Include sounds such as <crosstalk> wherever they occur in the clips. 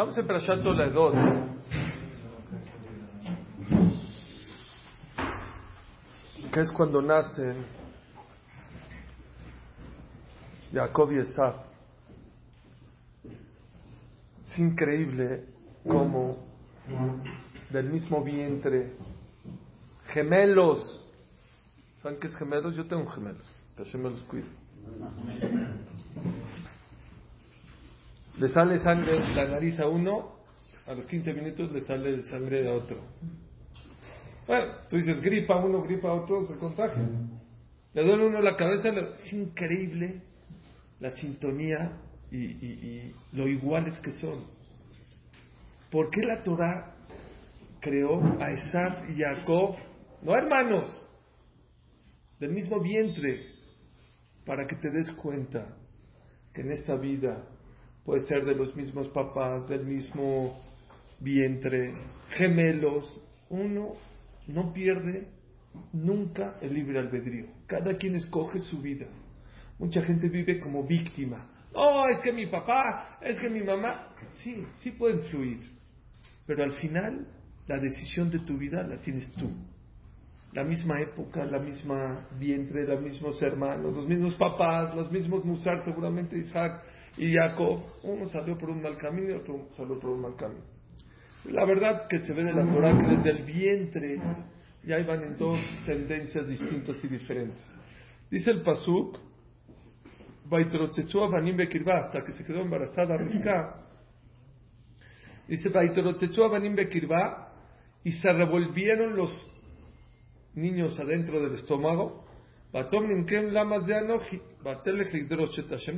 Estamos en Prashat Toledot. Que es cuando nacen Jacob y Esaf. Es increíble cómo del mismo vientre, gemelos. ¿Saben qué es gemelos? Yo tengo gemelos. Que me los cuido. Le sale sangre de la nariz a uno, a los 15 minutos le sale sangre a otro. Bueno, tú dices gripa a uno, gripa a otro, se contagia. Le duele uno la cabeza, es increíble la sintonía y, y, lo iguales que son. ¿Por qué la Torah creó a Esaf y Jacob, no hermanos, del mismo vientre, para que te des cuenta que en esta vida puede ser de los mismos papás, del mismo vientre, gemelos, uno no pierde nunca el libre albedrío. Cada quien escoge su vida. Mucha gente vive como víctima. Oh, es que mi papá, es que mi mamá. Sí, sí puede influir. Pero al final, la decisión de tu vida la tienes tú. La misma época, la misma vientre, los mismos hermanos, los mismos papás, los mismos Musar, seguramente Isaac y Jacob. Uno salió por un mal camino y otro salió por un mal camino. La verdad que se ve de la Torah que desde el vientre ya iban en dos tendencias distintas y diferentes. Dice el Pasuk, hasta que se quedó embarazada Rivka. Dice, y se revolvieron los niños adentro del estómago.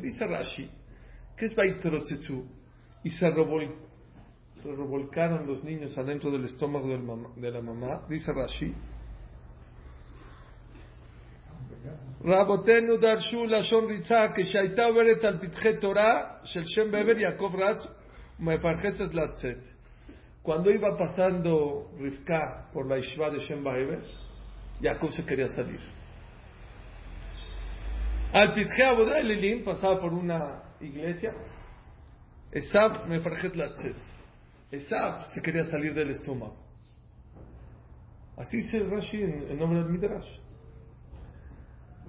Dice Rashi, ¿qué es Baitrotzetsu? Y se revolvieron se revolcaron los niños adentro del estómago de la mamá, dice Rashi. רבותינו דרשו לשון ריצה כשהייתה עוברת על פתחי תורה של שם בעבר יעקב רץ ומפרחצת לצאת. Cuando iba pasando Rivka por la Ishva de Shem Baeber, Jacob se quería salir. Al Pitje Abodá Elilim pasaba por una iglesia, Esav me latzet. Esab se quería salir del estómago. Así dice Rashi en, nombre del Midrash.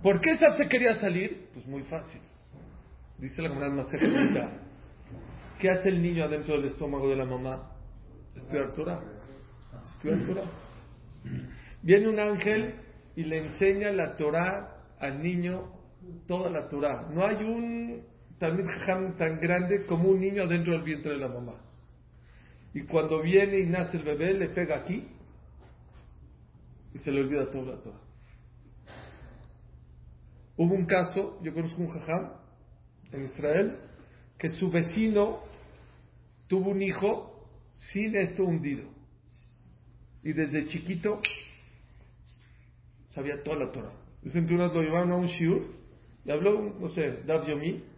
¿Por qué Esab se quería salir? Pues muy fácil. Dice la comunidad Masejita. ¿Qué hace el niño adentro del estómago de la mamá? Estudiar Torah. Estudiar Torah. Viene un ángel y le enseña la Torah al niño, toda la Torah. No hay un también tan grande como un niño adentro del vientre de la mamá. Y cuando viene y nace el bebé, le pega aquí y se le olvida todo la Torah. Hubo un caso, yo conozco un jajam en Israel, que su vecino tuvo un hijo sin esto hundido. Y desde chiquito sabía toda la Torah. Dicen que unas lo llevaron a un shiur y habló, no sé, Dav Yomi,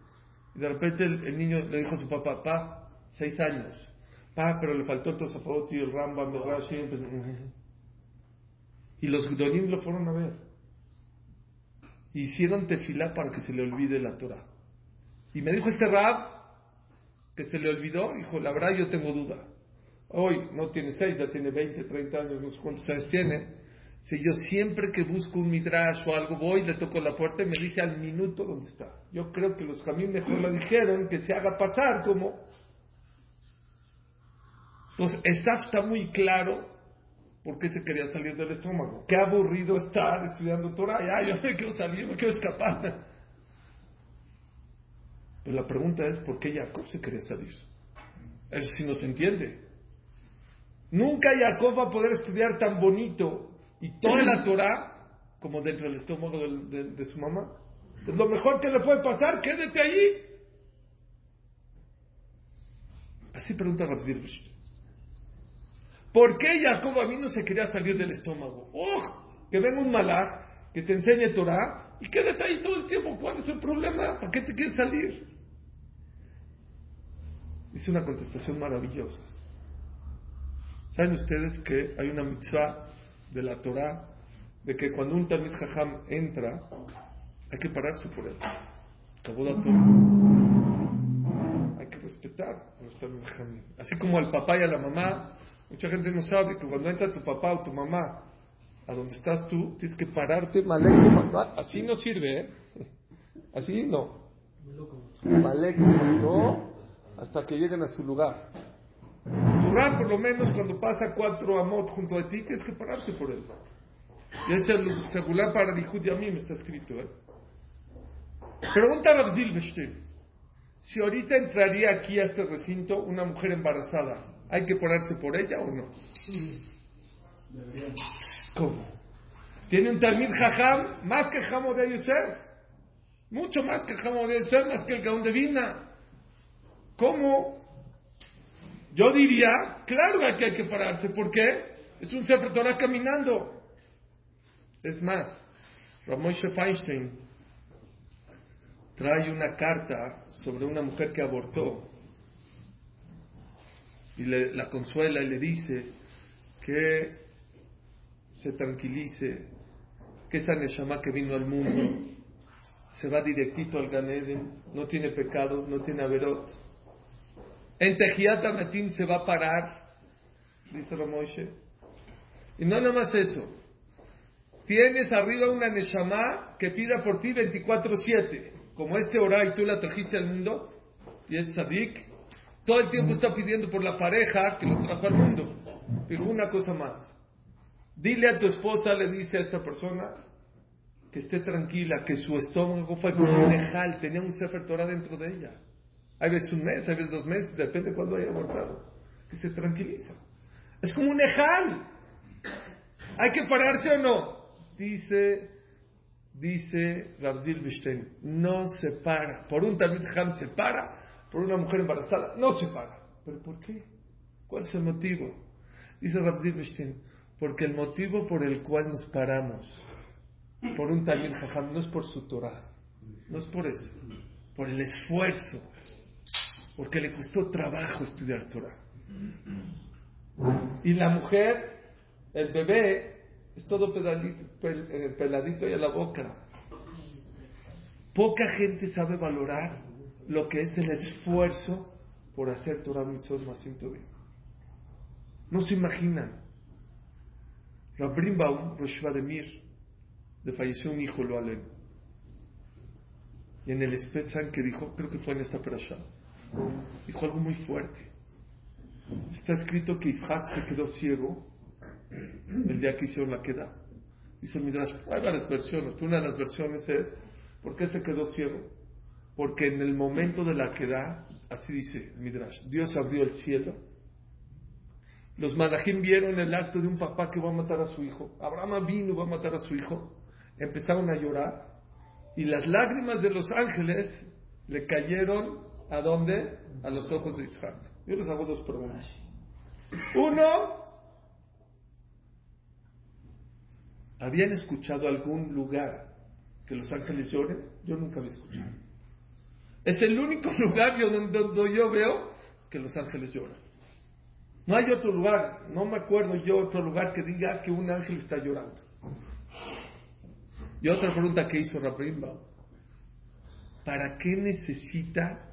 y de repente el, niño le dijo a su papá, papá, seis años, Ah, pero le faltó Tosafot y el Rambam, de Rashi. Y los Gdolim lo fueron a ver. Hicieron tefilá para que se le olvide la Torah. Y me dijo este Rab que se le olvidó. Dijo, la verdad yo tengo duda. Hoy no tiene seis, ya tiene 20, 30 años, no sé cuántos años tiene. Si yo siempre que busco un midrash o algo voy, le toco la puerta y me dice al minuto dónde está. Yo creo que los jamín mejor lo dijeron que se haga pasar como entonces, está muy claro por qué se quería salir del estómago. Qué aburrido estar estudiando Torah. Ya, yo me quiero salir, me quiero escapar. Pero la pregunta es, ¿por qué Jacob se quería salir? Eso sí no se entiende. Nunca Jacob va a poder estudiar tan bonito y toda la Torah como dentro del estómago de, su mamá. Es lo mejor que le puede pasar, quédate allí. Así pregunta Rabbi ¿Por qué Jacob a mí no se quería salir del estómago? ¡Oh! Que venga un malak que te enseñe Torah y quédate ahí todo el tiempo. ¿Cuál es el problema? ¿Para qué te quieres salir? Hice una contestación maravillosa. ¿Saben ustedes que hay una mitzvah de la Torah de que cuando un Talmid Jajam entra, hay que pararse por él? Hay que respetar a los Talmud. Así como al papá y a la mamá, mucha gente no sabe que cuando entra tu papá o tu mamá a donde estás tú, tienes que pararte, así no sirve, ¿eh? Así no. Maleco, no, hasta que lleguen a su lugar. Por lo menos, cuando pasa cuatro amot junto a ti, tienes que pararte por él. Y es el secular para Dihud y a mí me está escrito, ¿eh? Pregunta a Rav Zilberstein. Si ahorita entraría aquí a este recinto una mujer embarazada, ¿hay que pararse por ella o no? ¿Cómo? Tiene un Talmid Jajam más que Jamo de Yosef. Mucho más que Jamo de Yosef, más que el Gaón de Vina. ¿Cómo? Yo diría, claro que hay que pararse. ¿Por qué? Es un Sefer Torah caminando. Es más, Ramoshe Feinstein trae una carta sobre una mujer que abortó y le, la consuela y le dice que se tranquilice, que esa Neshama que vino al mundo se va directito al Ganeden, no tiene pecados, no tiene averot. En Tejiat Matin se va a parar, dice Ramoshe. Y no nada más eso. Tienes arriba una Neshama que pida por ti 24-7 como este hora y tú la trajiste al mundo, y es Sadik, todo el tiempo está pidiendo por la pareja que lo trajo al mundo. Dijo una cosa más. Dile a tu esposa, le dice a esta persona, que esté tranquila, que su estómago fue como un ejal, tenía un Sefer Torah dentro de ella. Hay veces un mes, hay veces dos meses, depende de cuándo haya abortado. Que se tranquiliza. Es como un ejal. ¿Hay que pararse o no? Dice dice Rabzil Bishten, no se para. Por un Talmud Ham se para, por una mujer embarazada no se para. ¿Pero por qué? ¿Cuál es el motivo? Dice Rabzil Bishten, porque el motivo por el cual nos paramos por un Talmud Ham no es por su Torah, no es por eso, por el esfuerzo, porque le costó trabajo estudiar Torah. Y la mujer, el bebé, es todo eh, peladito y a la boca. Poca gente sabe valorar lo que es el esfuerzo por hacer Torah Mitzvot Masim bien. No se imaginan. Rabrim Baum, Rosh Mir, le falleció un hijo, lo alem. Y en el Spetzan que dijo, creo que fue en esta parasha, dijo algo muy fuerte. Está escrito que Isaac se quedó ciego el día que hicieron la queda. Dice el Midrash, hay varias versiones, una de las versiones es, ¿por qué se quedó ciego? Porque en el momento de la queda, así dice el Midrash, Dios abrió el cielo. Los malajim vieron el acto de un papá que va a matar a su hijo. Abraham vino va a matar a su hijo. Empezaron a llorar y las lágrimas de los ángeles le cayeron a dónde? A los ojos de Isaac. Yo les hago dos preguntas. Uno, ¿Habían escuchado algún lugar que los ángeles lloren? Yo nunca había escuchado. Es el único <laughs> lugar donde, yo veo que los ángeles lloran. No hay otro lugar, no me acuerdo yo otro lugar que diga que un ángel está llorando. Y otra pregunta que hizo Rabrimba. ¿Para qué necesita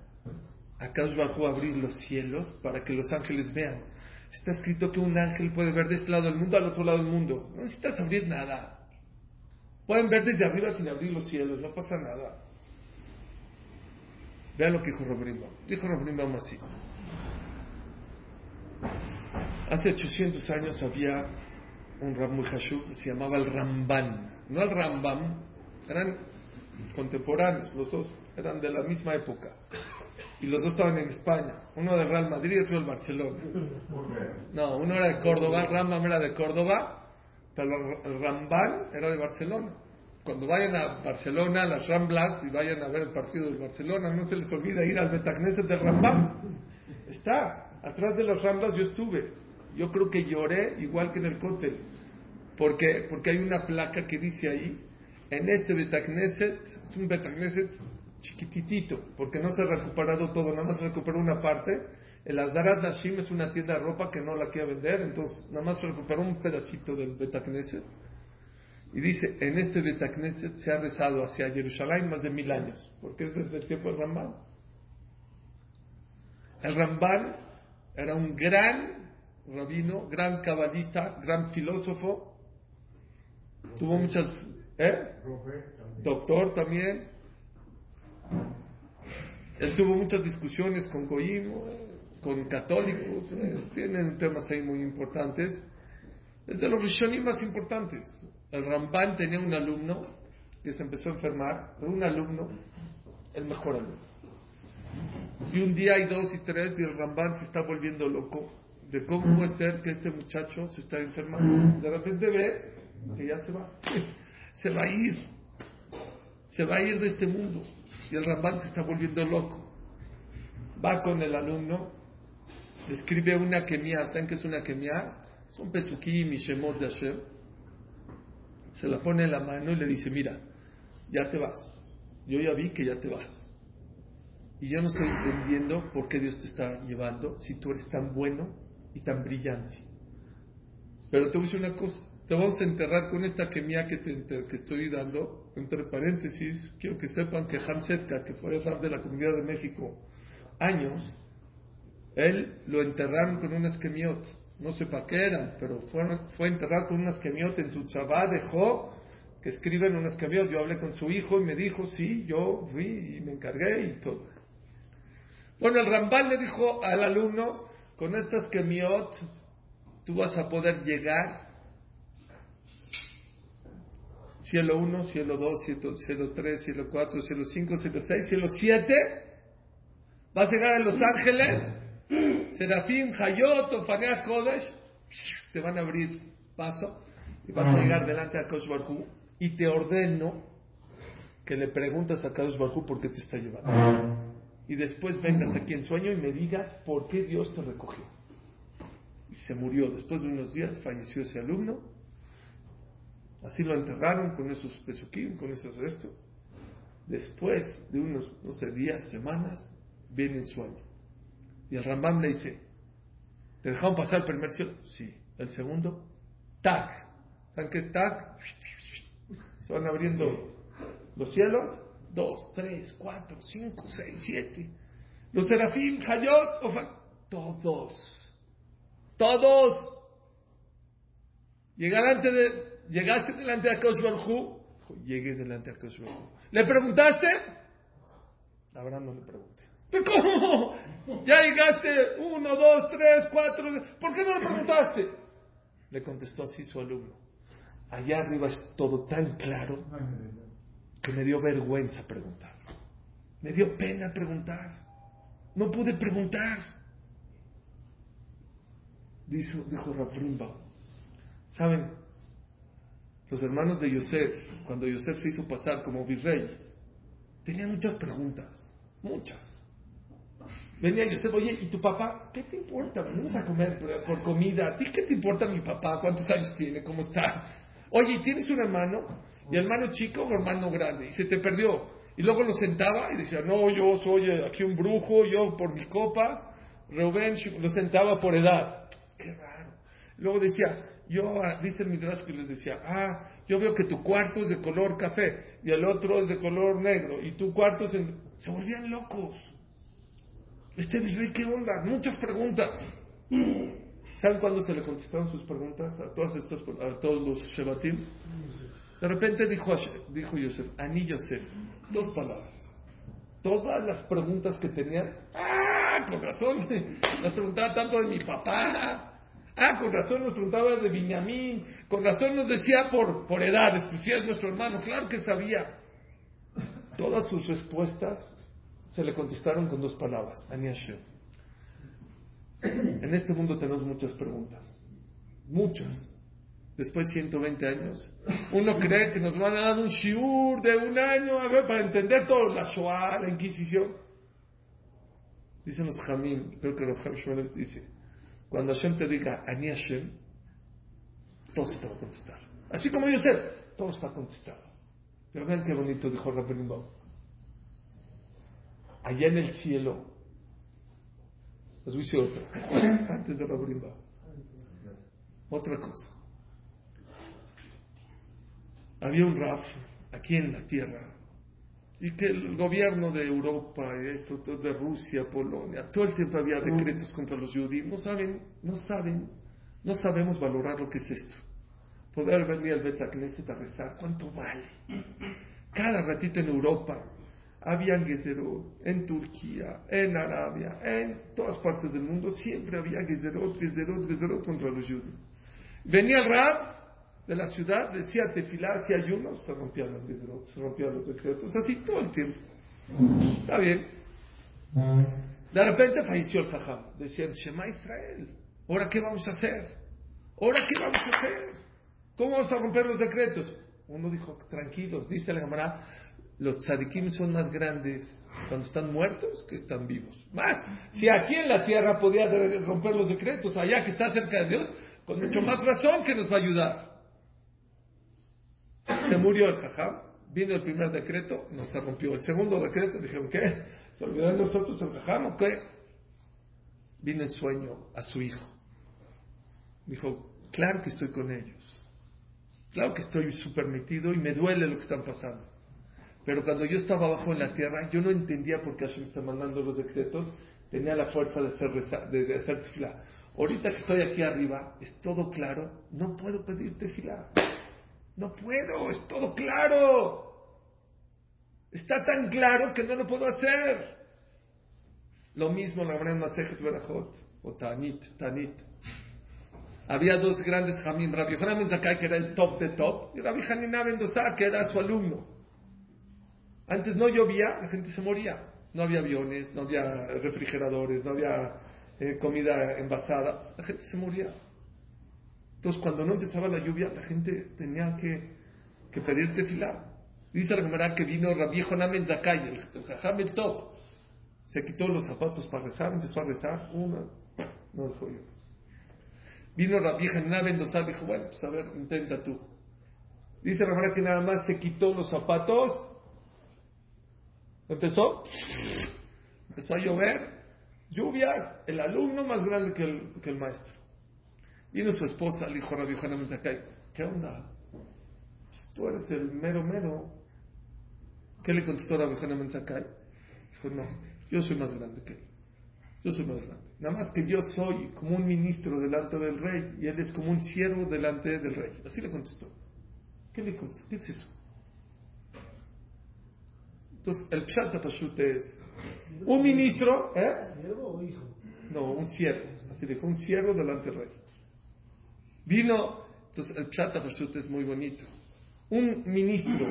acaso bajo abrir los cielos para que los ángeles vean? Está escrito que un ángel puede ver de este lado del mundo al otro lado del mundo. No necesitas abrir nada. Pueden ver desde arriba sin abrir los cielos, no pasa nada. Vean lo que dijo Robrimba. Dijo Robrimba así. Hace 800 años había un rab muy que se llamaba el Ramban. No el Rambam, eran contemporáneos, los dos eran de la misma época y los dos estaban en España. Uno del Real Madrid y otro del Barcelona. No, uno era de Córdoba, Rambam era de Córdoba, pero el Rambal era de Barcelona. Cuando vayan a Barcelona, a las Ramblas, y vayan a ver el partido del Barcelona, no se les olvide ir al Betagneset del Rambam. Está, atrás de las Ramblas yo estuve. Yo creo que lloré igual que en el cóctel. Porque, porque hay una placa que dice ahí, en este Betagneset, es un Betagneset chiquititito, porque no se ha recuperado todo, nada más se recuperó una parte. El Azdarat Nashim es una tienda de ropa que no la quiere vender, entonces nada más se recuperó un pedacito del Betacneset. Y dice, en este Betacneset se ha rezado hacia Jerusalén más de mil años, porque es desde el tiempo de Ramán. El Ramban era un gran rabino, gran cabalista, gran filósofo. Tuvo muchas... ¿Eh? Doctor también. Él tuvo muchas discusiones con Goim, con católicos, eh, tienen temas ahí muy importantes. Es de los Rishonim más importantes. El Ramban tenía un alumno que se empezó a enfermar, un alumno, el mejor alumno. Y un día hay dos y tres y el Ramban se está volviendo loco de cómo puede ser que este muchacho se está enfermando. De repente ve que ya se va. <laughs> Se va a ir. Se va a ir de este mundo. Y el Ramban se está volviendo loco. Va con el alumno, escribe una kemia. ¿Saben qué es una kemia? Son pesukim y shemot de Hashem. Se la pone en la mano y le dice, mira, ya te vas. Yo ya vi que ya te vas. Y yo no estoy entendiendo por qué Dios te está llevando si tú eres tan bueno y tan brillante. Pero te voy a decir una cosa, te vamos a enterrar con esta quemia que, te, que estoy dando, entre paréntesis, quiero que sepan que Hans Setka, que fue el de la Comunidad de México años, él lo enterraron con unas quemiot, no sé para qué eran, pero fue, fue enterrado con unas quemiot en su chabá, dejó que escriben unas quemiot, yo hablé con su hijo y me dijo, sí, yo fui y me encargué y todo. Bueno, el Rambal le dijo al alumno, con estas kemiot tú vas a poder llegar cielo 1, cielo 2, cielo 3, cielo 4, cielo 5, cielo 6, cielo 7. Vas a llegar a Los Ángeles, <clears throat> Serafín, Hayot, Ofanea Kodesh, te van a abrir paso y vas a llegar delante a Kosh Barhu y te ordeno que le preguntas a Kosh Barhu por qué te está llevando y después vengas aquí en sueño y me digas por qué Dios te recogió. Y se murió. Después de unos días falleció ese alumno. Así lo enterraron con esos pesuquín, con esos esto. Después de unos, no sé, días, semanas, viene el sueño. Y el Rambam le dice, ¿te dejaron pasar el primer cielo? Sí. El segundo, tac. ¿Saben qué es tac? Se van abriendo los cielos dos, tres, cuatro, cinco, seis, siete. Los serafín, Hayot, todos. Todos. Llegaste, de, llegaste delante de Akash Barhu. Llegué delante de Akash Barhu. ¿Le preguntaste? Abraham no le pregunté. ¿Pero <laughs> cómo? Ya llegaste uno, dos, tres, cuatro. ¿Por qué no le preguntaste? Le contestó así su alumno. Allá arriba es todo tan claro que me dio vergüenza preguntar. Me dio pena preguntar. No pude preguntar. Dijo, dijo Rafrimba. ¿Saben? Los hermanos de Yosef, cuando Yosef se hizo pasar como virrey, tenían muchas preguntas. Muchas. Venía Yosef, oye, ¿y tu papá? ¿Qué te importa? Vamos a comer por comida. ¿A ti qué te importa mi papá? ¿Cuántos años tiene? ¿Cómo está? Oye, ¿tienes un hermano? y hermano chico o hermano grande, y se te perdió. Y luego lo sentaba y decía, no, yo soy aquí un brujo, yo por mi copa. Reuben lo sentaba por edad. Qué raro. Luego decía, yo, ah, dice el Midrash que les decía, ah, yo veo que tu cuarto es de color café y el otro es de color negro y tu cuarto es... Se volvían locos. Este virrey, ¿qué onda? Muchas preguntas. ¿Saben cuándo se le contestaron sus preguntas a todas estas, a todos los Shebatim? De repente dijo, dijo Yosef, Ani Yosef, dos palabras. Todas las preguntas que tenían, ah, con razón, <laughs> nos preguntaba tanto de mi papá, ah, con razón nos preguntaba de Benjamín, con razón nos decía por, por edades, pues si es nuestro hermano, claro que sabía. Todas sus respuestas se le contestaron con dos palabras, Ani Hashem. En este mundo tenemos muchas preguntas, muchas después de 120 años. Uno cree que nos van a dar un shiur de un año para entender todo, la Shoah, la Inquisición. Dicen los Jamim, creo que los Jamim dice, cuando Hashem te diga, Ani Hashem, todo se te va a contestar. Así como yo sé, todo está contestado. Pero vean qué bonito dijo Rabbeinu Allá en el cielo, les voy a decir otra, <clears throat> antes de Rabbeinu Otra cosa. Había un Raf aquí en la tierra, y que el gobierno de Europa, esto, de Rusia, Polonia, todo el tiempo había decretos contra los judíos. No saben, no saben, no sabemos valorar lo que es esto. Poder venir al Betacneset a rezar, ¿cuánto vale? Cada ratito en Europa había Gezerot, en Turquía, en Arabia, en todas partes del mundo, siempre había Gezerot, Gezerot, Gezerot contra los judíos. Venía el Rab, de la ciudad, decía tefilá, hacía ayunos, se rompían los se rompían los decretos, así todo el tiempo. Está bien. De repente falleció el Jajam. Decían, Shema Israel, ¿ahora qué vamos a hacer? ¿Ahora qué vamos a hacer? ¿Cómo vamos a romper los decretos? Uno dijo, tranquilos, dice la cámara, los tzadikim son más grandes cuando están muertos que están vivos. si aquí en la tierra podía romper los decretos, allá que está cerca de Dios, con mucho más razón que nos va a ayudar. Se murió el jajam, vino el primer decreto, no se rompió. El segundo decreto, dijeron, ¿qué? ¿Se olvidó de nosotros el jajam o qué? Vino en sueño a su hijo. Dijo, claro que estoy con ellos. Claro que estoy súper metido y me duele lo que están pasando. Pero cuando yo estaba abajo en la tierra, yo no entendía por qué Hashem está mandando los decretos. Tenía la fuerza de hacer, de, hacer tefilá. Ahorita que estoy aquí arriba, es todo claro, no puedo pedir tefilá. No puedo, es todo claro. Está tan claro que no lo puedo hacer. Lo mismo la gran Masejet Berajot o Tanit, Tanit. Había dos grandes Jamim, Rabbi Yohanan Zakai, que era el top de top, y Rabbi Hanina Mendoza, que era su alumno. Antes no llovía, la gente se moría. No había aviones, no había refrigeradores, no había eh, comida envasada. La gente se moría. Entonces, cuando no empezaba la lluvia, la gente tenía que, que pedir tefilá. Dice la que vino Rabbi Jonamen Zakai, el, el top. Se quitó los zapatos para rezar, empezó a rezar. Una, no dejó yo. Vino Rabbi Jonamen Dosar, dijo, bueno, pues a ver, intenta tú. Dice la que nada más se quitó los zapatos. Empezó. Empezó a llover. Lluvias. El alumno más grande que el maestro. Vino su esposa, le dijo Rabbi Hanan ¿qué onda? Pues tú eres el mero mero. ¿Qué le contestó Rabbi Hanan Dijo, no, yo soy más grande que él. Yo soy más grande. Nada más que yo soy como un ministro delante del rey y él es como un siervo delante del rey. Así le contestó. ¿Qué le contestó? ¿Qué es eso? Entonces, el Pshata Pashut es un ministro, ¿eh? ¿Siervo o hijo? No, un siervo. Así dijo, un siervo delante del rey. Vino, entonces el Pshata Hashut es muy bonito. Un ministro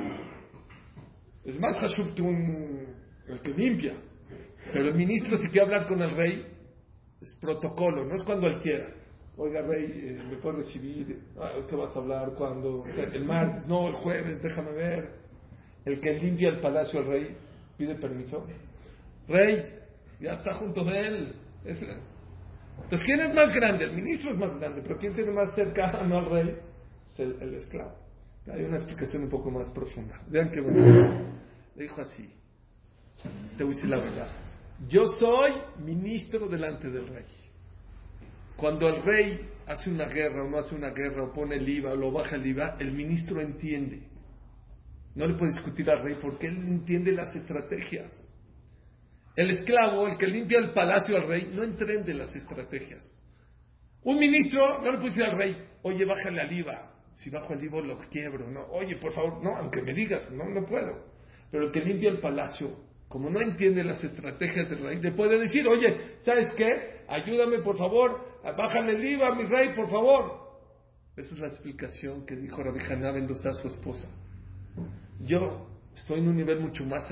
es más Hashut que un, el que limpia. Pero el ministro, si quiere hablar con el rey, es protocolo, no es cuando él quiera. Oiga, rey, eh, ¿me puede recibir? Ah, ¿Qué vas a hablar? cuando El martes, no, el jueves, déjame ver. El que limpia el palacio al rey pide permiso. Rey, ya está junto de él. Es, entonces, ¿quién es más grande? El ministro es más grande, pero ¿quién tiene más cercano al rey? Es el, esclavo. Hay una explicación un poco más profunda. Vean qué bonito. Le dijo así. Te voy a decir la verdad. Yo soy ministro delante del rey. Cuando el rey hace una guerra o no hace una guerra o pone el IVA o lo baja el IVA, el ministro entiende. No le puede discutir al rey porque él entiende las estrategias. El esclavo, el que limpia el palacio al rey, no entiende las estrategias. Un ministro no le puede decir al rey, oye, bájale al IVA. Si bajo el IVA lo quiebro. No, oye, por favor, no, aunque me digas, no, no puedo. Pero el que limpia el palacio, como no entiende las estrategias del rey, le puede decir, oye, ¿sabes qué? Ayúdame, por favor, bájale el IVA, mi rey, por favor. Esa es la explicación que dijo Rabbi Haná Mendoza a su esposa. Yo estoy en un nivel mucho más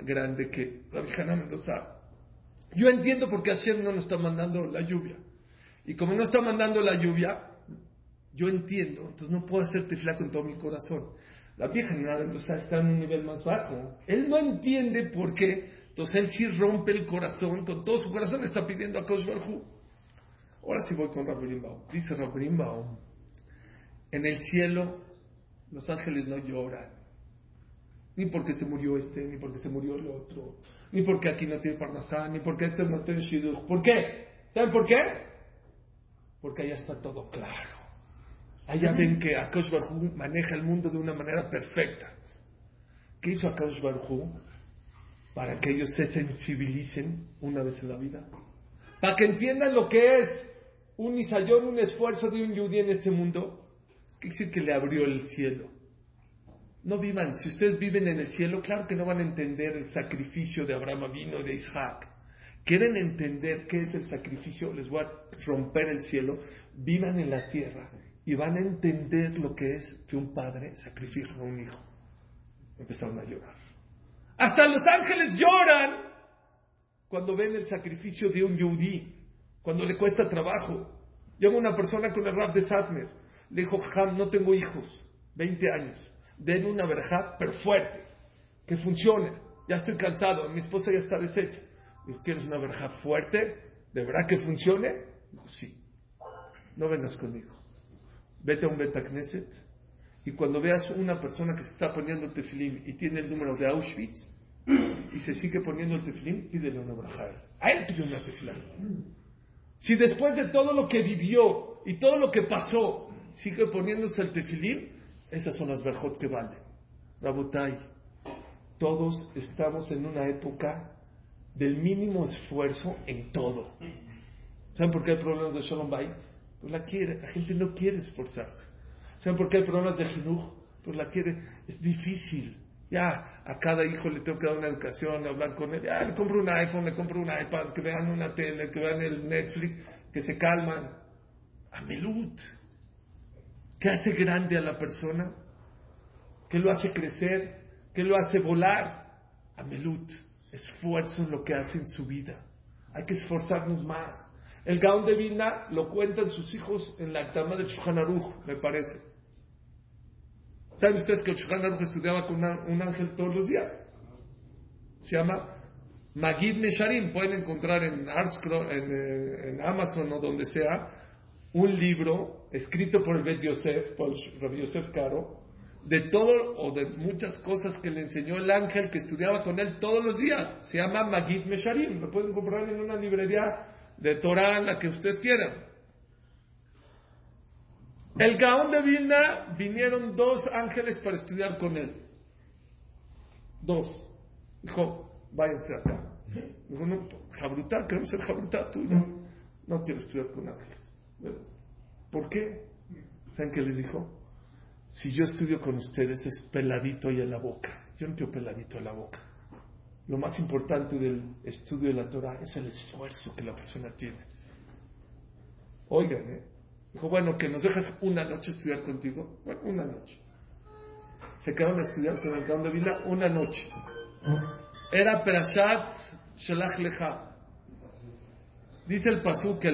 grande que Rabbi Hanan Mendoza. Yo entiendo por qué Hashem no nos está mandando la lluvia. Y como no está mandando la lluvia, yo entiendo, entonces no puedo hacer tefla con todo mi corazón. La vieja Mendoza está en un nivel más bajo. Él no entiende por qué, entonces él sí rompe el corazón, con todo su corazón está pidiendo a Kosh Ahora sí voy con Rabbi Dice Rabbi en el cielo los ángeles no lloran ni porque se murió este, ni porque se murió el otro, ni porque aquí no tiene Parnasá, ni porque este no tiene Shidduch. ¿Por qué? ¿Saben por qué? Porque allá está todo claro. Allá ven que Akosh Barhu maneja el mundo de una manera perfecta. ¿Qué hizo Akadosh Baruj Para que ellos se sensibilicen una vez en la vida. Para que entiendan lo que es un isayón, un esfuerzo de un yudí en este mundo. ¿Qué quiere decir que le abrió el cielo? No vivan, si ustedes viven en el cielo, claro que no van a entender el sacrificio de Abraham vino de Isaac. ¿Quieren entender qué es el sacrificio? Les voy a romper el cielo. Vivan en la tierra y van a entender lo que es que un padre sacrifica a un hijo. Empezaron a llorar. Hasta los ángeles lloran cuando ven el sacrificio de un yudí, cuando le cuesta trabajo. Llega una persona con el rap de Satmer, le dijo, Ham, no tengo hijos, 20 años, den una verja, pero fuerte, que funcione. Ya estoy cansado, mi esposa ya está deshecha. ¿Quieres una verja fuerte? ¿De verdad que funcione? Dijo, sí. No vengas conmigo. Vete a un Betacneset y cuando veas una persona que se está poniendo el tefilín y tiene el número de Auschwitz y se sigue poniendo el tefilín, pídele una verja. A él pide una tefilín. Si después de todo lo que vivió y todo lo que pasó, sigue poniéndose el tefilín, esas son las verjot que valen. Rabotai, todos estamos en una época del mínimo esfuerzo en todo. ¿Saben por qué hay problemas de Shalom Bay? Pues la quiere, la gente no quiere esforzarse. ¿Saben por qué hay problemas de Jinuj? Pues la quiere, es difícil. Ya, a cada hijo le tengo que dar una educación, hablar con él. Ya, le compro un iPhone, le compro un iPad, que vean una tele, que vean el Netflix, que se calman. Amelut. ¿Qué hace grande a la persona? ¿Qué lo hace crecer? ¿Qué lo hace volar? Amelut esfuerzo en lo que hace en su vida. Hay que esforzarnos más. El Gaón de Vilna lo cuentan sus hijos en la cama de Shulchan me parece. ¿Saben ustedes que el estudiaba con un ángel todos los días? Se llama Magid Mesharim. Pueden encontrar en, en, en, Amazon o donde sea un libro escrito por el Bet Yosef, por Rabbi Yosef Caro, de todo o de muchas cosas que le enseñó el ángel que estudiaba con él todos los días. Se llama Magid Mesharim. Lo pueden comprar en una librería de Torah, la que ustedes quieran. El Gaón de Vilna vinieron dos ángeles para estudiar con él. Dos. Dijo, váyanse acá. Dijo, no, Jabrutá, queremos ser Jabrutá, tú no. No quiero estudiar con ángeles. ¿Por qué? ¿Saben qué les dijo? si yo estudio con ustedes es peladito y en la boca. Yo no quiero peladito en la boca. Lo más importante del estudio de la Torah es el esfuerzo que la persona tiene. Oigan, ¿eh? Dijo, bueno, que nos dejas una noche estudiar contigo. Bueno, una noche. Se quedaron a estudiar con el Gaon de Vila una noche. Era Perashat Shalach Lecha. Dice el Pasú que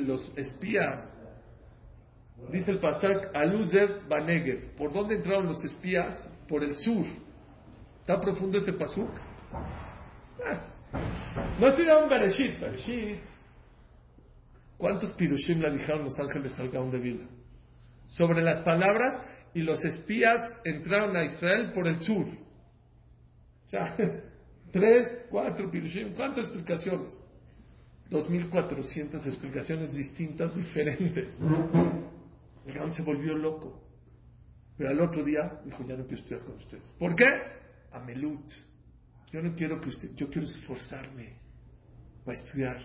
los espías Dice el Pasak, Aluzev Banegev. ¿Por dónde entraron los espías? Por el sur. ¿Está profundo ese pasuk? Ah. No estudiaron Bereshit. Bereshit. ¿Cuántos pirushim le dijeron los ángeles al Gaón de Vila? Sobre las palabras y los espías entraron a Israel por el sur. <laughs> Tres, cuatro pirushim. ¿Cuántas explicaciones? 2.400 explicaciones distintas, <laughs> diferentes. El Gaón se volvió loco. Pero al otro día dijo, ya no quiero estudiar con ustedes. ¿Por qué? Amelut. Yo no quiero que usted, yo quiero esforzarme para estudiar.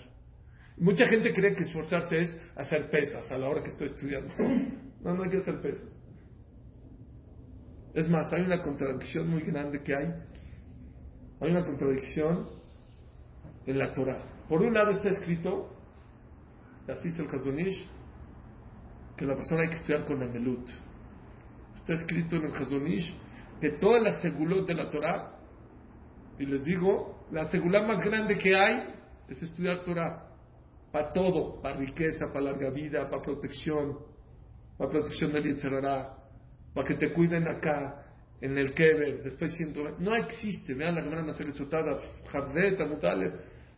Mucha gente cree que esforzarse es hacer pesas a la hora que estoy estudiando. <laughs> No, no hay que hacer pesas. Es más, hay una contradicción muy grande que hay. Hay una contradicción en la Torah. Por un lado está escrito, así es el Hazonish, que la persona hay que estudiar con Amelut. Está escrito en el Hazonish que todas las segulot de la Torah, y les digo, la segulá más grande que hay es estudiar Torah. Para todo, para riqueza, para larga vida, para protección, para protección del Yetzerará, para que te cuiden acá, en el Keber, después siento, no existe, vean la gran Sotada, Jabdet, Mutalev,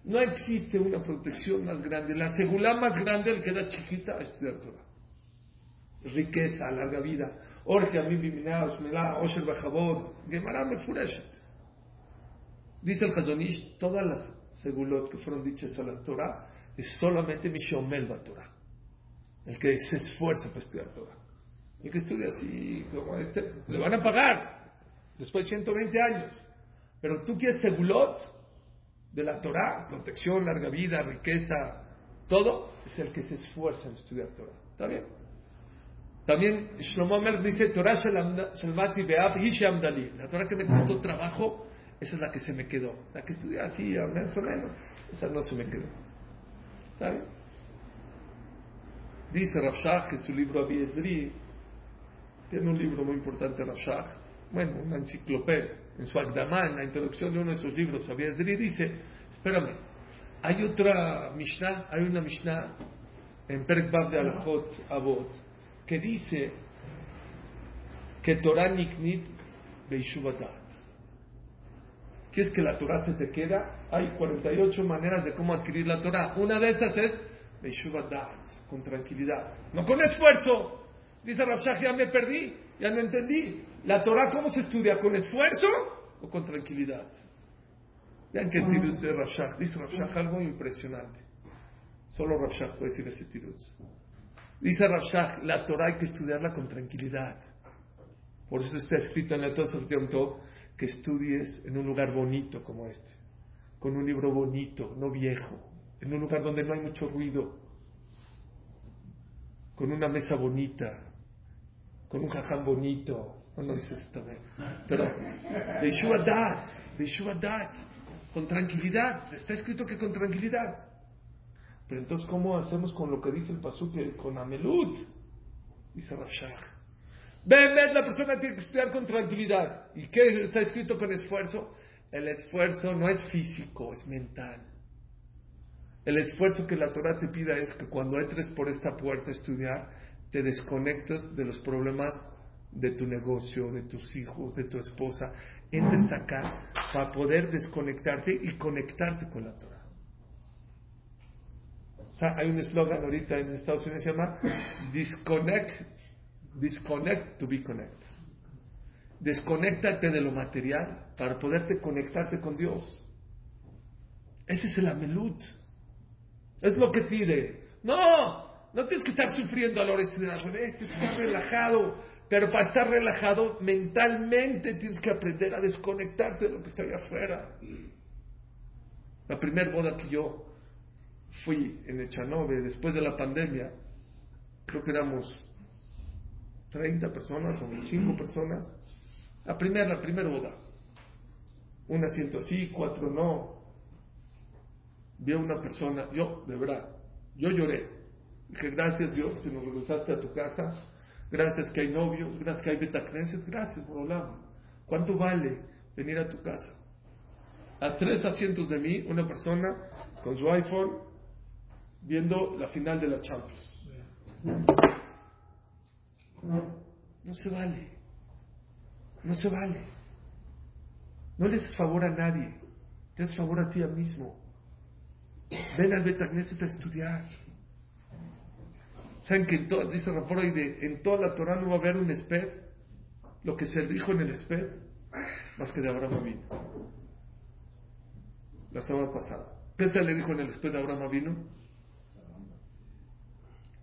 no existe una protección más grande. La segulá más grande, el que era chiquita, es estudiar Torah riqueza, larga vida. Osher Dice el Hazonish, todas las segulot que fueron dichas a la Torah es solamente Mishomel Torah. El que se esfuerza para estudiar Torah. El que estudia así como este, le van a pagar. después de 120 años. Pero tú quieres segulot de la Torah, protección, larga vida, riqueza, todo, es el que se esfuerza en estudiar Torah. ¿Está bien? También Shlomo Amer dice, Torah Shalmati Be'av Yishamdali. La Torah que me costó trabajo, esa es la que se me quedó. La que estudié así, más o menos, esa no se me quedó. ¿Está bien? Dice Rav en su libro Abiezri, tiene un libro muy importante Rav bueno, una enciclopedia, en su en la introducción de uno de sus libros, Abiezri dice, espérame, hay otra Mishnah, hay una Mishnah en Perk de Alajot Abot, que dice que Torah Niknit Beishuvadat. ¿Quieres que la Torah se te queda? Hay 48 maneras de cómo adquirir la Torah. Una de estas es Beishuvadat con tranquilidad, no con esfuerzo. Dice Rabshah, ya me perdí, ya no entendí. ¿La Torah cómo se estudia? ¿Con esfuerzo o con tranquilidad? Vean que tiruz de Rabshah. Dice Rabshah algo impresionante. Solo Rabshah puede decir ese tiruz. Dice Rabshah, la Torah hay que estudiarla con tranquilidad. Por eso está escrito en la Torah que estudies en un lugar bonito como este, con un libro bonito, no viejo, en un lugar donde no hay mucho ruido, con una mesa bonita, con un jajam bonito. No, no dices también. Pero de Yeshua Dat, de Yeshua Dat, con tranquilidad. Está escrito que con tranquilidad. Pero entonces, ¿cómo hacemos con lo que dice el Pasuk, con Amelut? Dice Rashach. Ven, ven, la persona tiene que estudiar con tranquilidad. ¿Y qué está escrito con esfuerzo? El esfuerzo no es físico, es mental. El esfuerzo que la Torah te pida es que cuando entres por esta puerta a estudiar, te desconectes de los problemas de tu negocio, de tus hijos, de tu esposa. Entres acá para poder desconectarte y conectarte con la Torah. O sea, hay un eslogan ahorita en Estados Unidos que se llama Disconnect, disconnect to be connect. Desconéctate de lo material para poderte conectarte con Dios. Ese es el amelut. Es lo que pide. No, no tienes que estar sufriendo a la hora de estudiar. Tienes que estar relajado. Pero para estar relajado mentalmente tienes que aprender a desconectarte de lo que está allá afuera. La primera boda que yo fui en Echanove después de la pandemia, creo que éramos 30 personas o 25 personas. La primera, la primera boda. Un asiento así, cuatro no vi a una persona, yo, de verdad, yo lloré. Dije, gracias Dios que nos regresaste a tu casa, gracias que hay novios, gracias que hay betacneses, gracias hablar. ¿Cuánto vale venir a tu casa? A tres asientos de mí, una persona con su iPhone viendo la final de la Champions. No se vale. No se vale. No le des favor a nadie. Te favor a ti mismo. Ven al Betagneset a estudiar. ¿Saben que en dice de, en toda la Torah no va a haber un esped? Lo que se dijo en el esped, más que de Abraham vino. La semana pasada. ¿Qué se le dijo en el esped de Abraham vino?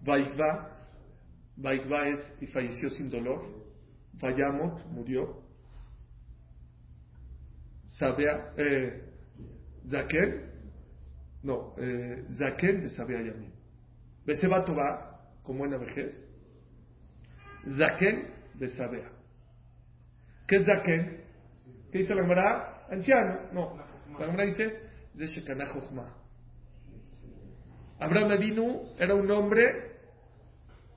Vaikva. Vaikva es y falleció sin dolor. Vayamot murió. Sabea, eh, Zaquel no, eh, Zaken de Sabea. Beseba En la vejez. Zaken de Sabea. ¿Qué es Zaken? ¿Qué dice la Gemara? Anciano. No. La Gemara dice, de Shekanah Abraham Avinu era un hombre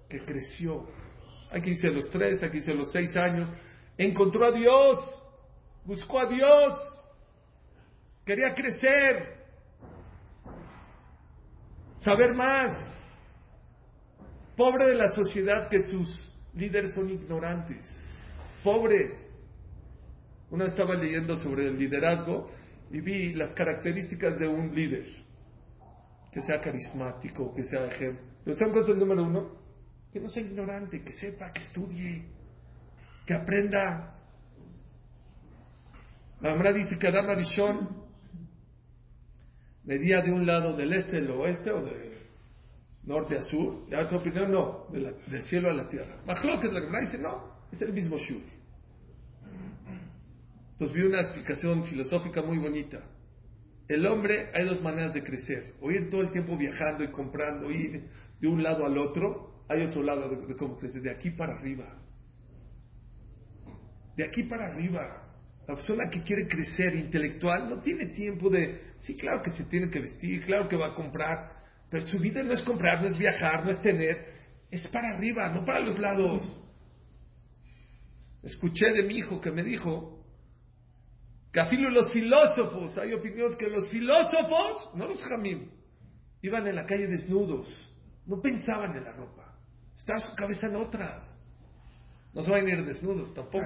que creció. Aquí dice los tres, aquí dice los seis años. Encontró a Dios, buscó a Dios, quería crecer, saber más. Pobre de la sociedad que sus líderes son ignorantes. Pobre. Una estaba leyendo sobre el liderazgo y vi las características de un líder. Que sea carismático, que sea ejemplo. ¿Pero saben cuánto es el número uno? Que no sea ignorante, que sepa, que estudie, que aprenda. La dice que Adama Rishon medía de un lado del este del oeste o de norte a sur, a tu opinión no, del cielo a la tierra. que la que dice no, es el mismo shur. Entonces vi una explicación filosófica muy bonita. El hombre hay dos maneras de crecer. O ir todo el tiempo viajando y comprando, ir de un lado al otro. Hay otro lado de, cómo crecer, de aquí para arriba. De aquí para arriba. La persona que quiere crecer intelectual no tiene tiempo de, sí, claro que se tiene que vestir, claro que va a comprar, pero su vida no es comprar, no es viajar, no es tener, es para arriba, no para los lados. Escuché de mi hijo que me dijo que afilo los filósofos, hay opiniones que los filósofos, no los jamim, iban en la calle desnudos, no pensaban en la ropa, estaba su cabeza en otras. No se van a ir desnudos tampoco.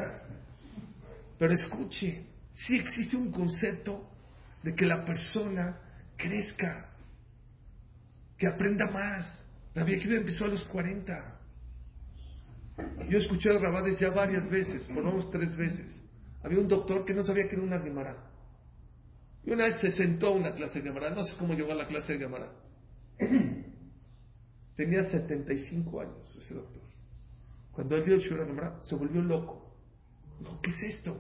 Pero escuche, sí existe un concepto de que la persona crezca, que aprenda más. La vieja empezó a los 40. Yo escuché a Rabades ya varias veces, por lo menos tres veces. Había un doctor que no sabía que era una Gemara. Y una vez se sentó a una clase de Gemara, no sé cómo llegó a la clase de Gemara. <clears throat> Tenía 75 años ese doctor. Cuando él dio el Gemara, se volvió loco. Dijo, ¿qué es esto?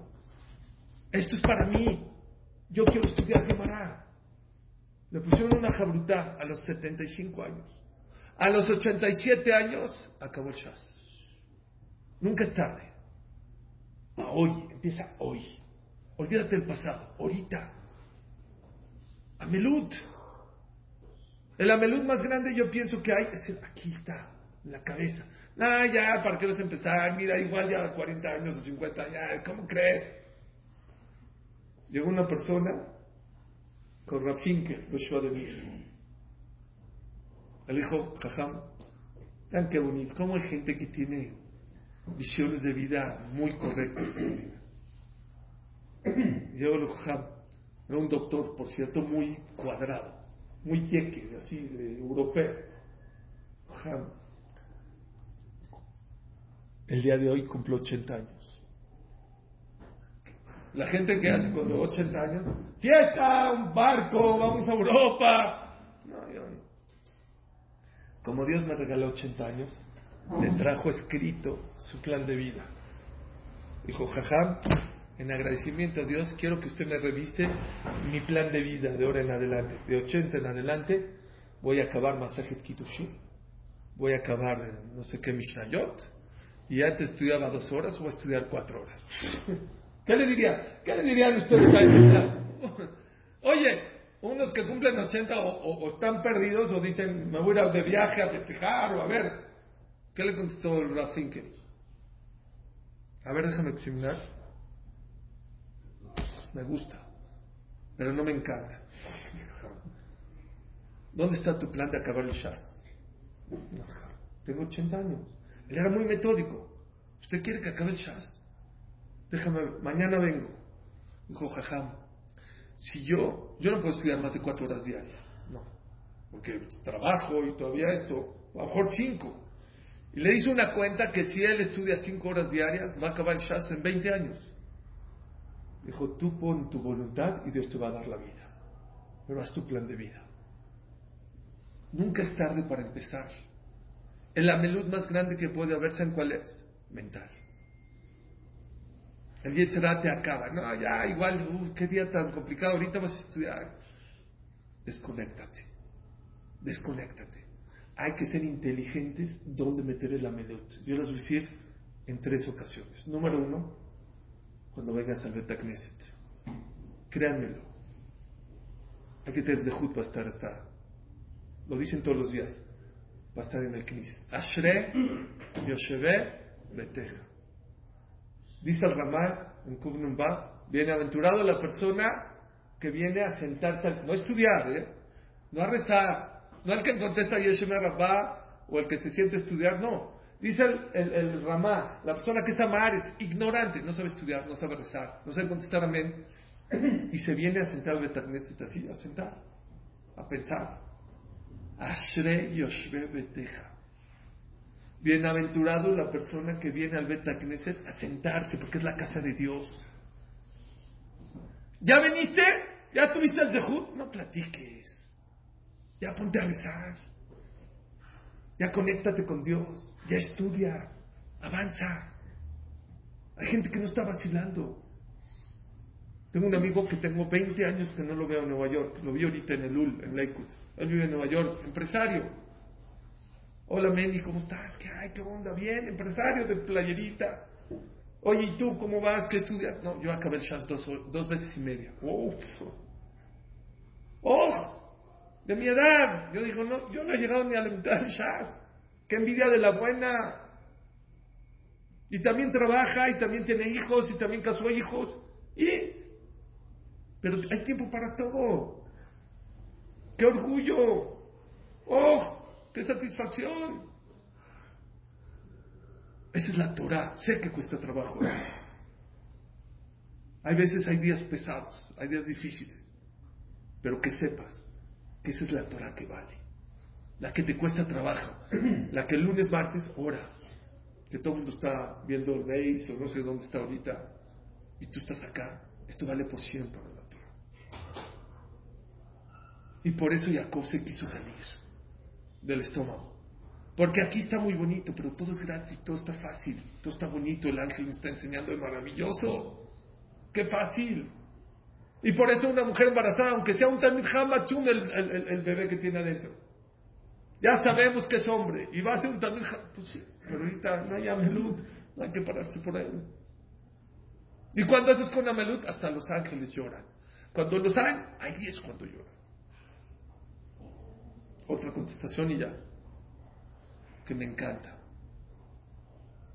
Esto es para mí. Yo quiero estudiar Gemara. Le pusieron una jabruta a los 75 años. A los 87 años acabó el Shas. Nunca es tarde. hoy, empieza hoy. Olvídate del pasado, ahorita. Amelut. El amelut más grande yo pienso que hay es el, aquí está, en la cabeza. Ah, ya, ¿para qué vas a empezar? Mira, igual ya 40 años o 50, ya, ¿cómo crees? Llegó una persona con Rafinke, Yoshua de Mir. El hijo Jajam, vean qué bonito, cómo hay gente que tiene visiones de vida muy correctas. Llegó el Jajam, era un doctor, por cierto, muy cuadrado, muy yeque, así, de europeo. Jajam, el día de hoy cumplió 80 años. La gente que hace cuando 80 años, fiesta, un barco, vamos a Europa. No, yo no. Como Dios me regaló 80 años, le trajo escrito su plan de vida. Dijo, jajam, en agradecimiento a Dios, quiero que usted me reviste mi plan de vida de ahora en adelante. De 80 en adelante, voy a acabar Masajet Kitushin, voy a acabar no sé qué Mishnayot, y antes estudiaba dos horas, voy a estudiar cuatro horas. <laughs> ¿Qué le diría? ¿Qué le dirían ustedes a ese <laughs> Oye, unos que cumplen 80 o, están perdidos o dicen, me voy a ir de viaje a festejar o a ver. ¿Qué le contestó el Rafinkel? A ver, déjame examinar. Me gusta, pero no me encanta. ¿Dónde está tu plan de acabar el Shas? Tengo 80 años. Él era muy metódico. ¿Usted quiere que acabe el Shas? Déjame, mañana vengo. Dijo, jajam, si yo, yo no puedo estudiar más de cuatro horas diarias, no, porque trabajo y todavía esto, a lo mejor cinco. Y le hizo una cuenta que si él estudia cinco horas diarias, va a acabar el Shas en 20 años. Dijo, tú pon tu voluntad y Dios te va a dar la vida. Pero haz tu plan de vida. Nunca es tarde para empezar. El amelud más grande que puede haberse en cuál es? Mental. El Yetzirah te acaba. No, ya, igual, uh, qué día tan complicado, ahorita vas a estudiar. Desconéctate. Desconéctate. Hay que ser inteligentes donde meter el amelot. Yo les voy a decir en tres ocasiones. Número uno, cuando vengas al Betacneset. Créanmelo. Hay que tener zehut para estar hasta. Lo dicen todos los días. Va a estar en el Knesset. Ashre, Yosheve, Beteja. Dice el Ramá en Kuvnumba, bienaventurado la persona que viene a sentarse, no a estudiar, ¿eh? no a rezar, no al que contesta Yeshua Rabá o el que se siente a estudiar, no. Dice el, el, Ramá, la persona que es amar es ignorante, no sabe estudiar, no sabe rezar, no sabe contestar amén, y se viene a sentar al a sentar, a pensar. Ashre Yoshve Beteja. Bienaventurado la persona que viene al Bet Knesset a sentarse, porque es la casa de Dios. ¿Ya veniste? ¿Ya tuviste el Zehut? No platiques. Ya ponte a rezar. Ya conéctate con Dios. Ya estudia. Avanza. Hay gente que no está vacilando. Tengo un amigo que tengo 20 años que no lo veo en Nueva York. Lo vi ahorita en el UL, en Lakewood. Él vive en Nueva York, empresario. Hola Meni, ¿cómo estás? ¿Qué hay? ¿Qué onda? Bien, empresario de playerita. Oye, ¿y tú cómo vas? ¿Qué estudias? No, yo acabé el Shas dos, dos veces y media. ¡Uf! ¡Oh! De mi edad. Yo digo, no, yo no he llegado ni a la mitad del Shas. ¡Qué envidia de la buena! Y también trabaja, y también tiene hijos, y también casó hijos. Y pero hay tiempo para todo. ¡Qué orgullo! ¡Oh! ¡Qué satisfacción! Esa es la Torah. Sé que cuesta trabajo. Hay veces hay días pesados, hay días difíciles. Pero que sepas que esa es la Torah que vale. La que te cuesta trabajo. La que el lunes, martes, ora. Que todo el mundo está viendo el base o no sé dónde está ahorita. Y tú estás acá. Esto vale por siempre. Y por eso Jacob se quiso salir del estómago. Porque aquí está muy bonito, pero todo es gratis, todo está fácil, todo está bonito, el ángel me está enseñando, es maravilloso. ¡Qué fácil! Y por eso una mujer embarazada, aunque sea un Tamid Hamachum, el, el, bebé que tiene adentro. Ya sabemos que es hombre, y va a ser un Tamid Pues sí, pero ahorita no hay Amelut, no hay que pararse por ahí. Y cuando haces con Amelut, hasta los ángeles lloran. Cuando los saben, ahí es cuando lloran. Otra contestación y ya. Que me encanta.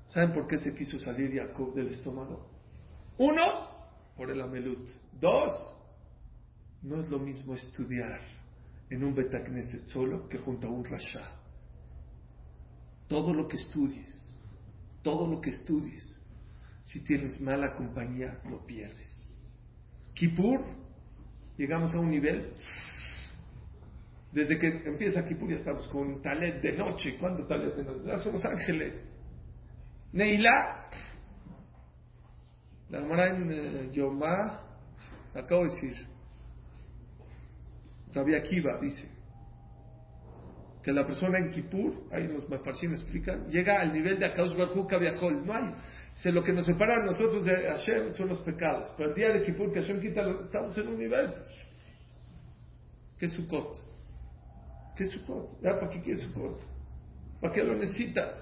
¿Saben por qué se quiso salir Jacob del estómago? Uno, por el amelut. Dos, no es lo mismo estudiar en un Betagneset solo que junto a un Rasha. Todo lo que estudies, todo lo que estudies, si tienes mala compañía, lo pierdes. Kippur, llegamos a un nivel desde que empieza pues ya estamos con Talet de noche. ¿Cuándo Talet de noche? Ya somos ángeles. Neila. La hermana en eh, Yomá, acabo de decir. Rabbi Akiva dice que la persona en Kippur, ahí los me explican, llega al nivel de Akaus Barhu Kaviahol. No hay. Lo que nos separa a nosotros de Hashem son los pecados. Pero el día de Kippur, que Hashem quita, estamos en un nivel. ¿Qué es Sukkot? ¿Qué es Sukkot? ¿Para qué quiere Sukkot? ¿Para qué lo necesita?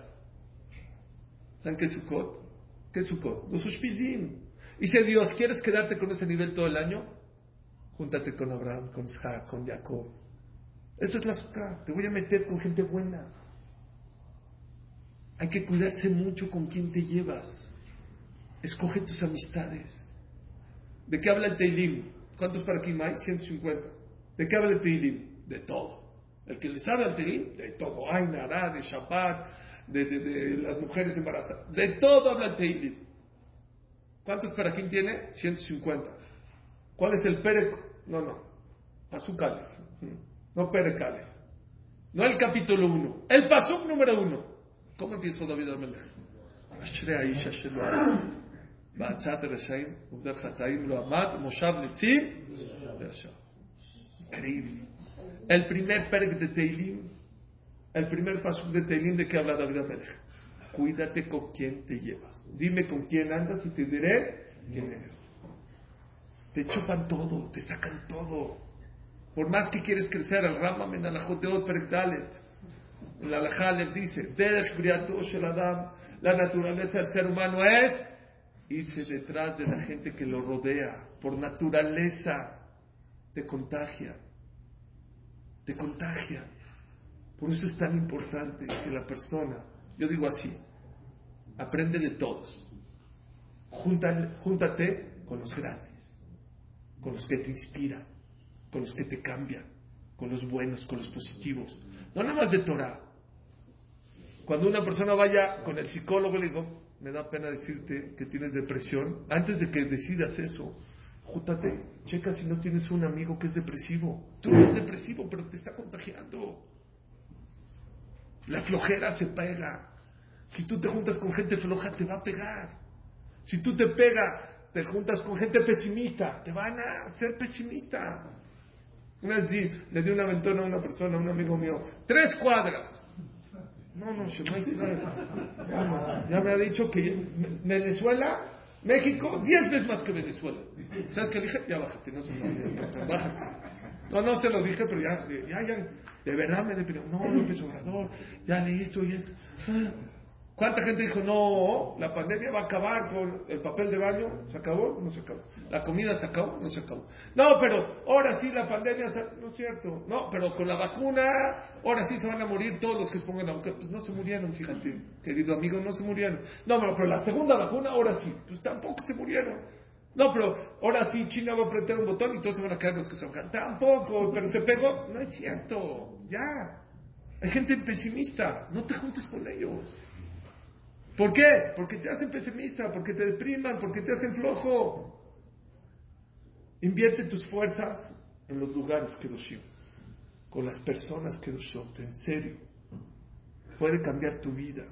¿Saben qué es Sukkot? ¿Qué es Sukkot? Los Ushpizim. Si Dios, ¿quieres quedarte con ese nivel todo el año? Júntate con Abraham, con Isaac, con Jacob. Eso es la Sukkot. Te voy a meter con gente buena. Hay que cuidarse mucho con quién te llevas. Escoge tus amistades. ¿De qué habla el Teilim? ¿Cuántos para aquí hay? 150. ¿De qué habla el Teilim? De todo. El que le sabe al Telim, de todo, hay nada, de Shabbat, de, de, las mujeres embarazadas, de todo habla el Telim. ¿Cuántos para quién tiene? 150. ¿Cuál es el Pere? No, no. Azúcar. No Pere No el capítulo 1. El Pasuk número 1. ¿Cómo empieza David Amelech? אשרי האיש אשר לא הלך בעצת הרשעים ובדרך חטאים לא עמד מושב נציב וישר. Increíble. El primer perk de Teilim, el primer paso de Teilim de que habla David Amelech. Cuídate con quién te llevas. Dime con quién andas y te diré quién eres. Te chupan todo, te sacan todo. Por más que quieres crecer, Menalajoteot Perkdalet, en la Alajá les dice, la naturaleza del ser humano es irse detrás de la gente que lo rodea. Por naturaleza te contagia te contagia. Por eso es tan importante que la persona, yo digo así, aprende de todos. Júntate, con los grandes, con los que te inspiran, con los que te cambian, con los buenos, con los positivos. No nada más de Torah. Cuando una persona vaya con el psicólogo, le digo, me da pena decirte que tienes depresión. Antes de que decidas eso, júntate, checa si no tienes un amigo que es depresivo. Tú no eres depresivo, pero te está contagiando. La flojera se pega. Si tú te juntas con gente floja, te va a pegar. Si tú te pega, te juntas con gente pesimista, te van a hacer pesimista. Una vez le di una ventona a una persona, a un amigo mío, tres cuadras. No, no, ya, ya me ha dicho que Venezuela México, 10 veces más que Venezuela. ¿Sabes qué dije? Ya bájate, no se lo bájate. No, no se lo dije, pero ya, ya, ya, de verdad me deprimió. No, López Obrador, ya leí esto y esto. ¿Cuánta gente dijo, no, la pandemia va a acabar con el papel de baño? ¿Se acabó? No se acabó. ¿La comida se acabó? No se acabó. No, pero ahora sí la pandemia, se... no es cierto. No, pero con la vacuna, ahora sí se van a morir todos los que se pongan la vacuna. Pues no se murieron, fíjate, querido amigo, no se murieron. No, pero, la segunda vacuna, ahora sí, pues tampoco se murieron. No, pero ahora sí China va a apretar un botón y todos se van a caer los que se van Tampoco, pero se pegó. No es cierto, ya. Hay gente pesimista, no te juntes con ellos. ¿Por qué? Porque te hacen pesimista, porque te depriman, porque te hacen flojo. Invierte tus fuerzas en los lugares que Kedoshim, con las personas que Kedoshim, en serio. Puede cambiar tu vida,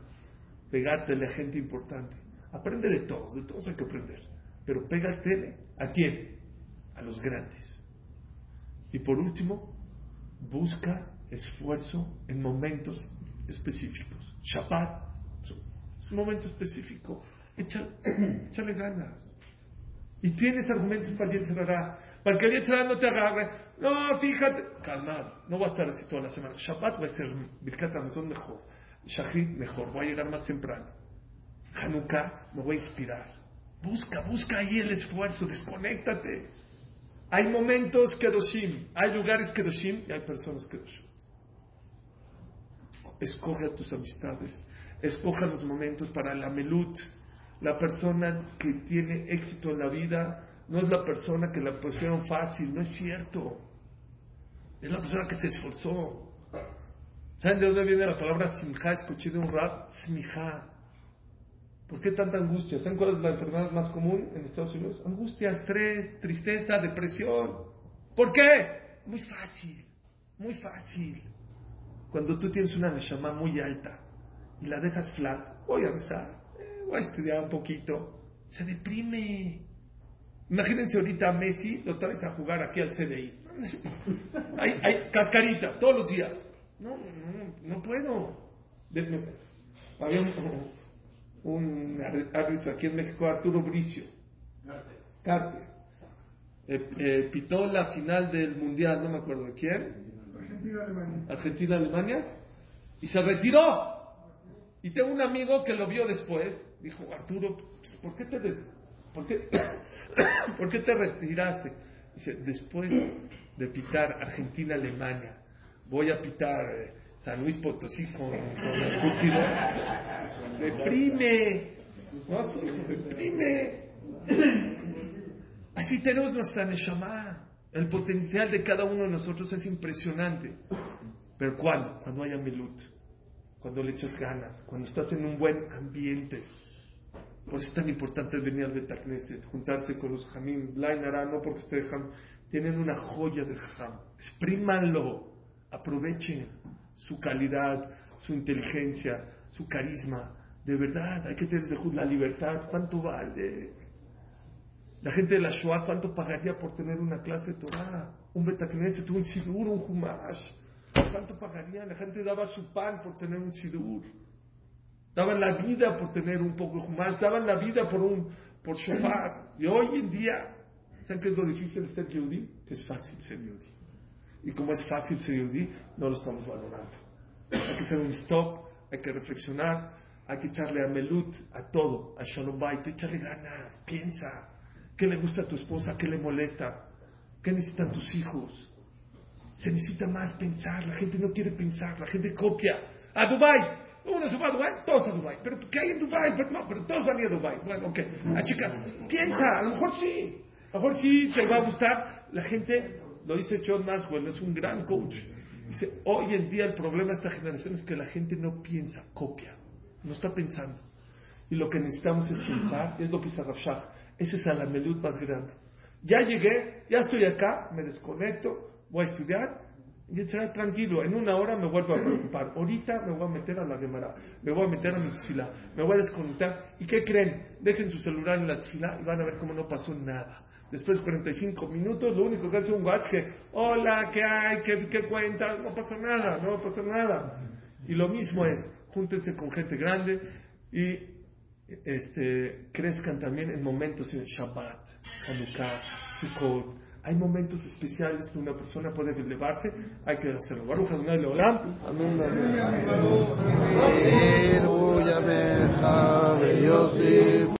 pegarte a la gente importante. Aprende de todos, de todos hay que aprender. Pero pégate a quién? A los grandes. Y por último, busca esfuerzo en momentos específicos. Shabbat es un momento específico. <clears throat> Échale, ganas. Y tienes argumentos para el cerrará. Para que el cerrará no te agarre. No, fíjate. Calmado. No va a estar así toda la semana. Shabbat va a ser Birkat Amazon mejor. Shahid mejor. Voy a llegar más temprano. Hanukkah me voy a inspirar. Busca, busca ahí el esfuerzo. Desconéctate. Hay momentos Kedoshim. Hay lugares Kedoshim y hay personas Kedoshim. Escoge a tus amistades escoja los momentos para la melut. La persona que tiene éxito en la vida no es la persona que la pusieron fácil, no es cierto. Es la persona que se esforzó. ¿Saben de dónde viene la palabra simja? Escuché de un rap, smija. ¿Por qué tanta angustia? ¿Saben cuál es la enfermedad más común en Estados Unidos? Angustia, estrés, tristeza, depresión. ¿Por qué? Muy fácil, muy fácil. Cuando tú tienes una neshama muy alta, y la dejas flat, voy a rezar, eh, voy a estudiar un poquito, se deprime. Imagínense ahorita a Messi, lo traes a jugar aquí al CDI. <laughs> hay, hay cascarita, todos los días. No, no, no puedo. Había un, un, árbitro aquí en México, Arturo Bricio. Carte. Eh, eh, pitó la final del mundial, no me acuerdo de quién. Argentina-Alemania. Argentina-Alemania. Y se retiró. Y tengo un amigo que lo vio después, dijo, Arturo, pues, ¿por qué te, por qué, <coughs> ¿por qué te retiraste? Dice, después de pitar Argentina-Alemania, voy a pitar eh, San Luis Potosí con, el curtidor. Deprime, ¿no? deprime. <coughs> Así tenemos nuestra Neshama. El potencial de cada uno de nosotros es impresionante. Pero ¿cuándo? Cuando haya Milut cuando le echas ganas, cuando estás en un buen ambiente. Por eso es tan importante venir al Betacneset, juntarse con los Jamim, Blainara, no porque Jam, tienen una joya de Jam, exprímanlo, aprovechen su calidad, su inteligencia, su carisma. De verdad, hay que tener la libertad. ¿Cuánto vale? La gente de la Shoah, ¿cuánto pagaría por tener una clase de Torah? Un Betacneset, un Sidur, un Humash. ¿Cuánto pagarían? La gente daba su pan por tener un sidur. Daban la vida por tener un poco más. Daban la vida por un por shofar. Y hoy en día, ¿saben qué es lo difícil ser yudí? Que es fácil ser yudí. Y como es fácil ser yudí, no lo estamos valorando. Hay que hacer un stop, hay que reflexionar, hay que echarle a melut, a todo, a shalom bait, echarle ganas, piensa. ¿Qué le gusta a tu esposa? ¿Qué le molesta? ¿Qué necesitan tus hijos? Se necesita más pensar, la gente no quiere pensar, la gente copia. A Dubai, uno se va a Dubai, todos a Dubai. Pero ¿qué hay en Dubai? Pero, no, pero todos van a ir a Dubai. Bueno, ok. A chica, piensa, a lo mejor sí. A lo mejor sí te va a gustar. La gente, lo dice John Maxwell, es un gran coach. Dice, hoy en día el problema de esta generación es que la gente no piensa, copia. No está pensando. Y lo que necesitamos es pensar, es lo que dice Rafshah. Ese es la melud más grande. Ya llegué, ya estoy acá, me desconecto, voy a estudiar y estar tranquilo. En una hora me vuelvo a preocupar. Ahorita me voy a meter a la Gemara, me voy a meter a mi tefila, me voy a desconectar. ¿Y qué creen? Dejen su celular en la tefila y van a ver cómo no pasó nada. Después de 45 minutos, lo único que hace un watch que, hola, ¿qué hay? ¿Qué, ¿Qué cuenta? No pasó nada, no pasó nada. Y lo mismo es, júntense con gente grande y este, crezcan también en momentos en Shabbat, Hanukkah, Sukkot. Hay momentos especiales que una persona puede elevarse, hay que hacerlo. Baruch Adonai Leolam. Amén.